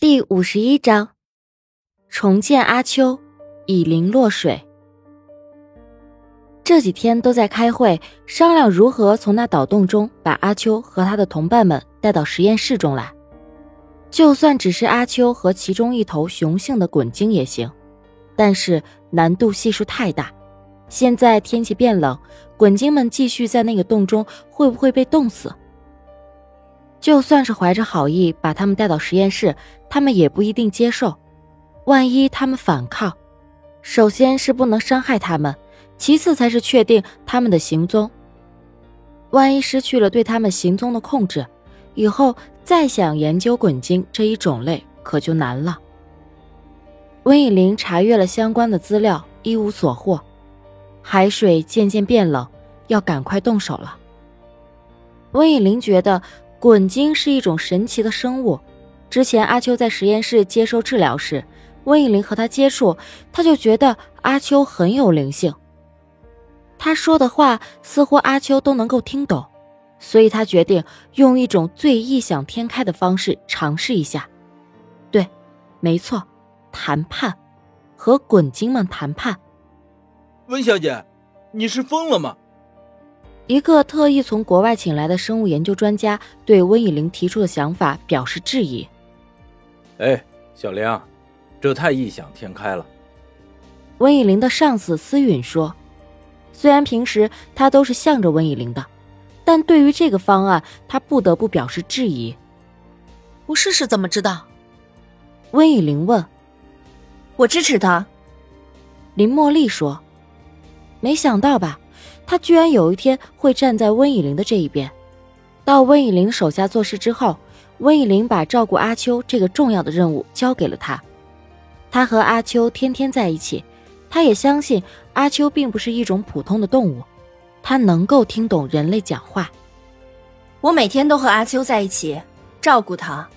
第五十一章，重建阿秋，以零落水。这几天都在开会，商量如何从那岛洞中把阿秋和他的同伴们带到实验室中来。就算只是阿秋和其中一头雄性的滚鲸也行，但是难度系数太大。现在天气变冷，滚鲸们继续在那个洞中，会不会被冻死？就算是怀着好意把他们带到实验室，他们也不一定接受。万一他们反抗，首先是不能伤害他们，其次才是确定他们的行踪。万一失去了对他们行踪的控制，以后再想研究滚鲸这一种类可就难了。温以玲查阅了相关的资料，一无所获。海水渐渐变冷，要赶快动手了。温以玲觉得。滚鲸是一种神奇的生物。之前阿秋在实验室接受治疗时，温以玲和他接触，他就觉得阿秋很有灵性。他说的话似乎阿秋都能够听懂，所以他决定用一种最异想天开的方式尝试一下。对，没错，谈判，和滚鲸们谈判。温小姐，你是疯了吗？一个特意从国外请来的生物研究专家对温以玲提出的想法表示质疑。哎，小玲，这太异想天开了。温以玲的上司思允说：“虽然平时他都是向着温以玲的，但对于这个方案，他不得不表示质疑。”我试试怎么知道？温以玲问。我支持他。林茉莉说：“没想到吧？”他居然有一天会站在温以玲的这一边。到温以玲手下做事之后，温以玲把照顾阿秋这个重要的任务交给了他。他和阿秋天天在一起，他也相信阿秋并不是一种普通的动物，他能够听懂人类讲话。我每天都和阿秋在一起，照顾他，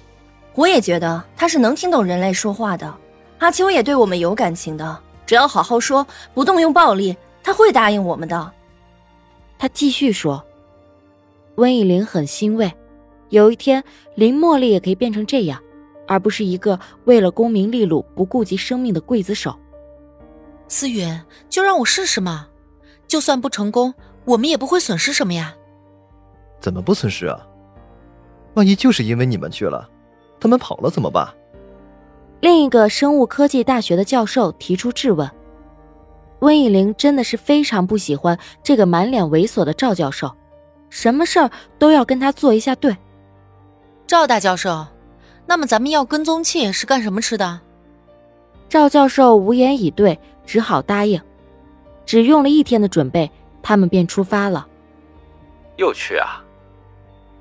我也觉得他是能听懂人类说话的。阿秋也对我们有感情的，只要好好说，不动用暴力，他会答应我们的。他继续说：“温以玲很欣慰，有一天林茉莉也可以变成这样，而不是一个为了功名利禄不顾及生命的刽子手。”思云，就让我试试嘛，就算不成功，我们也不会损失什么呀。怎么不损失啊？万一就是因为你们去了，他们跑了怎么办？另一个生物科技大学的教授提出质问。温以玲真的是非常不喜欢这个满脸猥琐的赵教授，什么事儿都要跟他做一下对。赵大教授，那么咱们要跟踪器是干什么吃的？赵教授无言以对，只好答应。只用了一天的准备，他们便出发了。又去啊？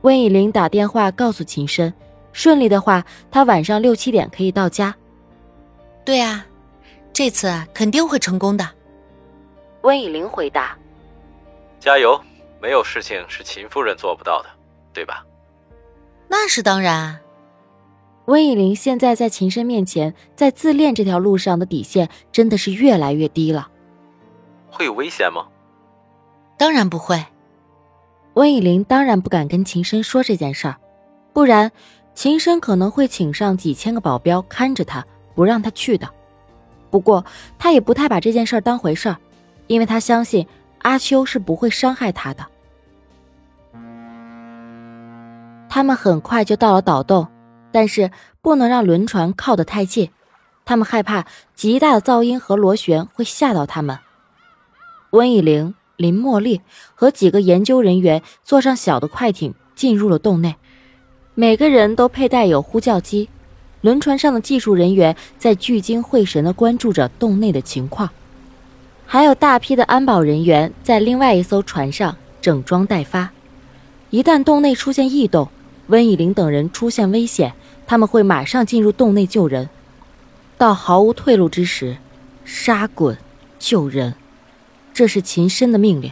温以玲打电话告诉秦深，顺利的话，他晚上六七点可以到家。对啊，这次肯定会成功的。温以玲回答：“加油，没有事情是秦夫人做不到的，对吧？”那是当然。温以玲现在在秦深面前，在自恋这条路上的底线真的是越来越低了。会有危险吗？当然不会。温以玲当然不敢跟秦深说这件事儿，不然秦深可能会请上几千个保镖看着他，不让他去的。不过他也不太把这件事儿当回事儿。因为他相信阿秋是不会伤害他的。他们很快就到了岛洞，但是不能让轮船靠得太近，他们害怕极大的噪音和螺旋会吓到他们。温以玲、林茉莉和几个研究人员坐上小的快艇进入了洞内，每个人都佩戴有呼叫机。轮船上的技术人员在聚精会神地关注着洞内的情况。还有大批的安保人员在另外一艘船上整装待发，一旦洞内出现异动，温以玲等人出现危险，他们会马上进入洞内救人。到毫无退路之时，杀滚救人，这是秦深的命令。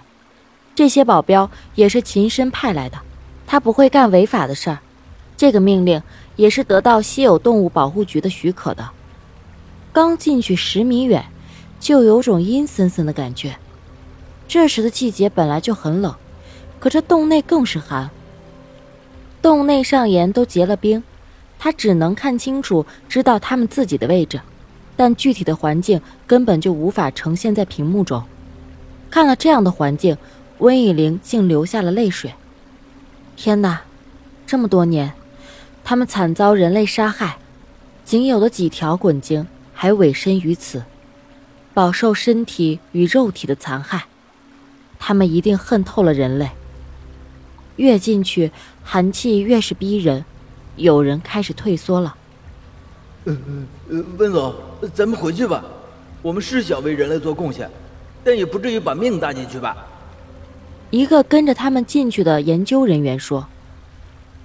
这些保镖也是秦深派来的，他不会干违法的事儿。这个命令也是得到稀有动物保护局的许可的。刚进去十米远。就有种阴森森的感觉。这时的季节本来就很冷，可这洞内更是寒。洞内上沿都结了冰，他只能看清楚，知道他们自己的位置，但具体的环境根本就无法呈现在屏幕中。看了这样的环境，温以玲竟流下了泪水。天哪，这么多年，他们惨遭人类杀害，仅有的几条滚精还委身于此，饱受身体与肉体的残害。他们一定恨透了人类。越进去，寒气越是逼人，有人开始退缩了。呃呃，温总，咱们回去吧。我们是想为人类做贡献，但也不至于把命搭进去吧。一个跟着他们进去的研究人员说：“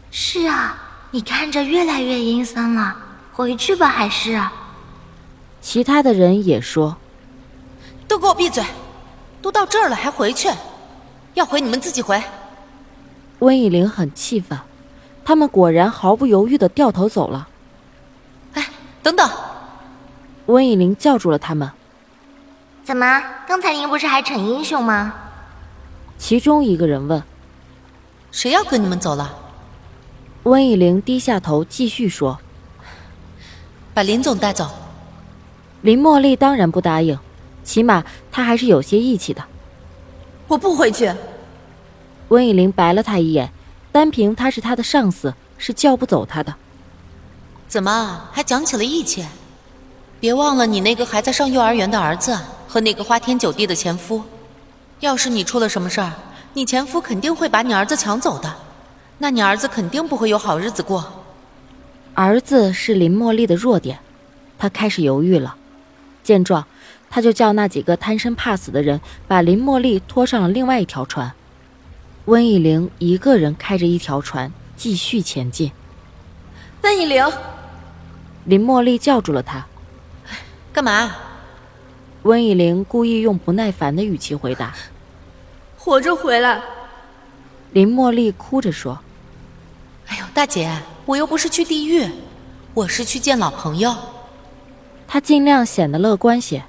是啊，你看着越来越阴森了，回去吧，还是。”其他的人也说：“都给我闭嘴！都到这儿了还回去？要回你们自己回。”温以玲很气愤，他们果然毫不犹豫的掉头走了。哎，等等！温以玲叫住了他们：“怎么，刚才您不是还逞英雄吗？”其中一个人问：“谁要跟你们走了？”温以玲低下头继续说：“把林总带走。”林茉莉当然不答应，起码他还是有些义气的。我不回去。温以玲白了他一眼，单凭他是他的上司，是叫不走他的。怎么还讲起了义气？别忘了你那个还在上幼儿园的儿子和那个花天酒地的前夫。要是你出了什么事儿，你前夫肯定会把你儿子抢走的，那你儿子肯定不会有好日子过。儿子是林茉莉的弱点，他开始犹豫了。见状，他就叫那几个贪生怕死的人把林茉莉拖上了另外一条船。温以玲一个人开着一条船继续前进。温以玲，林茉莉叫住了他：“干嘛？”温以玲故意用不耐烦的语气回答：“活着回来。”林茉莉哭着说：“哎呦，大姐，我又不是去地狱，我是去见老朋友。”她尽量显得乐观些。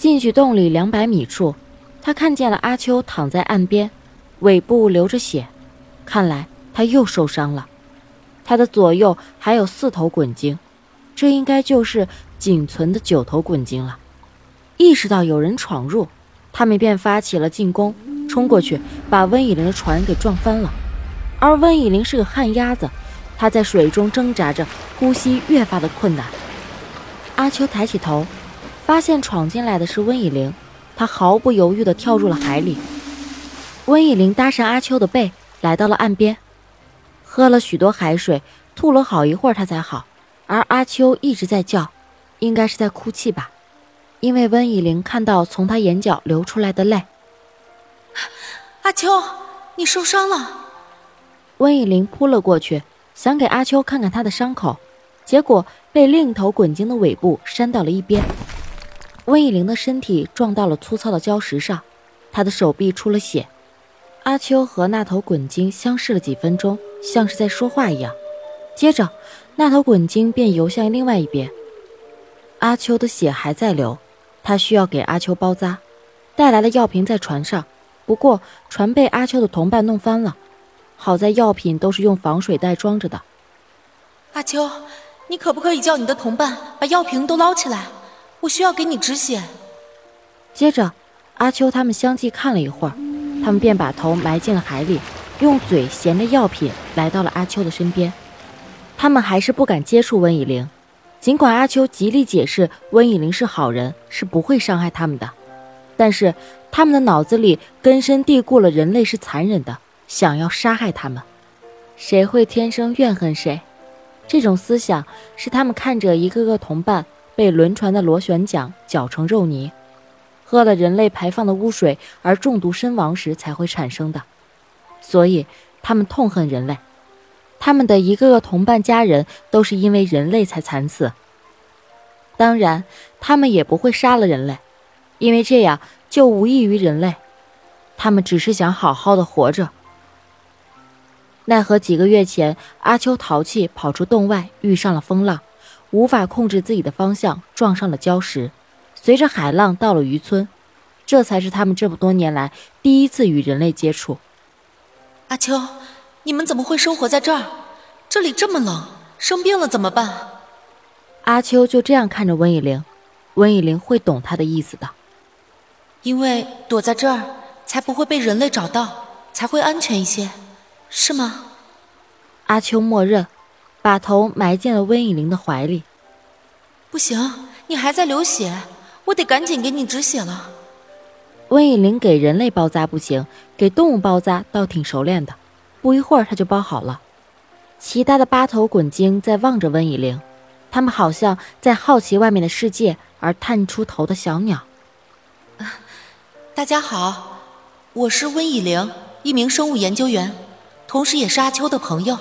进去洞里两百米处，他看见了阿秋躺在岸边。尾部流着血，看来他又受伤了。他的左右还有四头滚精，这应该就是仅存的九头滚精了。意识到有人闯入，他们便发起了进攻，冲过去把温以玲的船给撞翻了。而温以玲是个旱鸭子，她在水中挣扎着，呼吸越发的困难。阿秋抬起头，发现闯进来的是温以玲，他毫不犹豫地跳入了海里。温以玲搭上阿秋的背，来到了岸边，喝了许多海水，吐了好一会儿，他才好。而阿秋一直在叫，应该是在哭泣吧，因为温以玲看到从他眼角流出来的泪。阿秋，你受伤了。温以玲扑了过去，想给阿秋看看他的伤口，结果被另一头滚鲸的尾部扇到了一边。温以玲的身体撞到了粗糙的礁石上，她的手臂出了血。阿秋和那头滚鲸相视了几分钟，像是在说话一样。接着，那头滚鲸便游向另外一边。阿秋的血还在流，他需要给阿秋包扎，带来的药瓶在船上。不过，船被阿秋的同伴弄翻了，好在药品都是用防水袋装着的。阿秋，你可不可以叫你的同伴把药瓶都捞起来？我需要给你止血。接着，阿秋他们相继看了一会儿。他们便把头埋进了海里，用嘴衔着药品来到了阿秋的身边。他们还是不敢接触温以玲，尽管阿秋极力解释温以玲是好人，是不会伤害他们的，但是他们的脑子里根深蒂固了人类是残忍的，想要杀害他们。谁会天生怨恨谁？这种思想是他们看着一个个同伴被轮船的螺旋桨搅成肉泥。喝了人类排放的污水而中毒身亡时才会产生的，所以他们痛恨人类。他们的一个个同伴家人都是因为人类才惨死。当然，他们也不会杀了人类，因为这样就无异于人类。他们只是想好好的活着。奈何几个月前，阿秋淘气跑出洞外，遇上了风浪，无法控制自己的方向，撞上了礁石。随着海浪到了渔村，这才是他们这么多年来第一次与人类接触。阿秋，你们怎么会生活在这儿？这里这么冷，生病了怎么办？阿秋就这样看着温以玲，温以玲会懂他的意思的。因为躲在这儿，才不会被人类找到，才会安全一些，是吗？阿秋默认，把头埋进了温以玲的怀里。不行，你还在流血，我得赶紧给你止血了。温以玲给人类包扎不行，给动物包扎倒挺熟练的，不一会儿他就包好了。其他的八头滚精在望着温以玲，他们好像在好奇外面的世界而探出头的小鸟。大家好，我是温以玲，一名生物研究员，同时也是阿秋的朋友。